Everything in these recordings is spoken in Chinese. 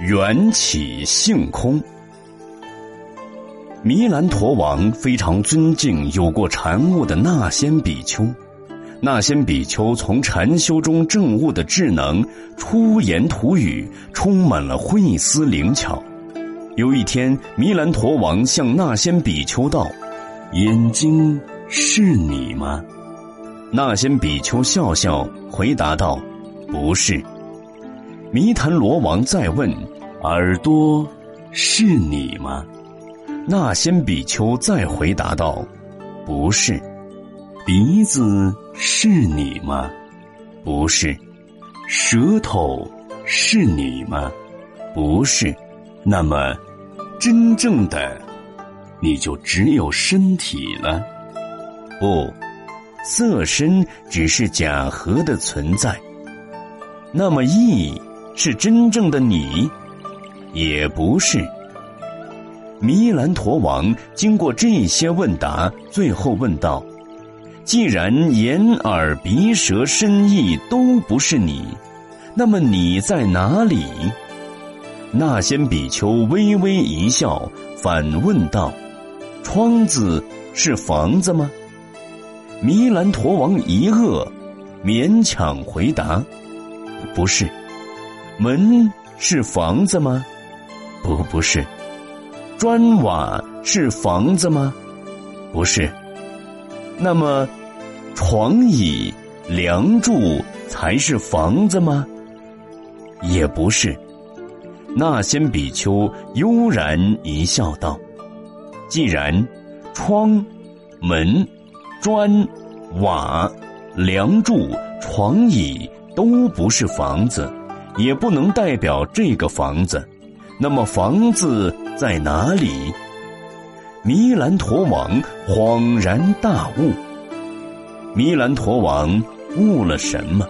缘起性空。弥兰陀王非常尊敬有过禅悟的那仙比丘。那仙比丘从禅修中证悟的智能，出言吐语充满了慧思灵巧。有一天，弥兰陀王向那仙比丘道：“眼睛是你吗？”那仙比丘笑笑回答道：“不是。”弥檀罗王再问：“耳朵是你吗？”那仙比丘再回答道：“不是。”鼻子是你吗？不是。舌头是你吗？不是。那么，真正的你就只有身体了。不，色身只是假合的存在。那么，意是真正的你？也不是。弥兰陀王经过这些问答，最后问道。既然眼耳鼻舌身意都不是你，那么你在哪里？那仙比丘微微一笑，反问道：“窗子是房子吗？”弥兰陀王一愕，勉强回答：“不是。”门是房子吗？不，不是。砖瓦是房子吗？不是。那么，床椅、梁柱才是房子吗？也不是。那仙比丘悠然一笑，道：“既然窗、门、砖、瓦、梁柱、床椅都不是房子，也不能代表这个房子，那么房子在哪里？”弥兰陀王恍然大悟。弥兰陀王悟了什么？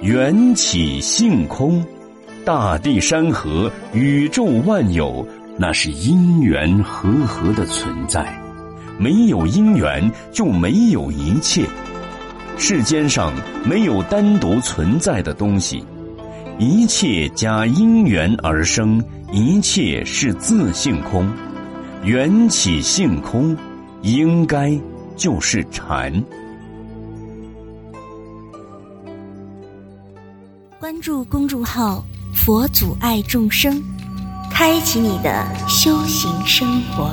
缘起性空，大地山河、宇宙万有，那是因缘和合的存在。没有因缘，就没有一切。世间上没有单独存在的东西，一切假因缘而生，一切是自性空。缘起性空，应该就是禅。关注公众号“佛祖爱众生”，开启你的修行生活。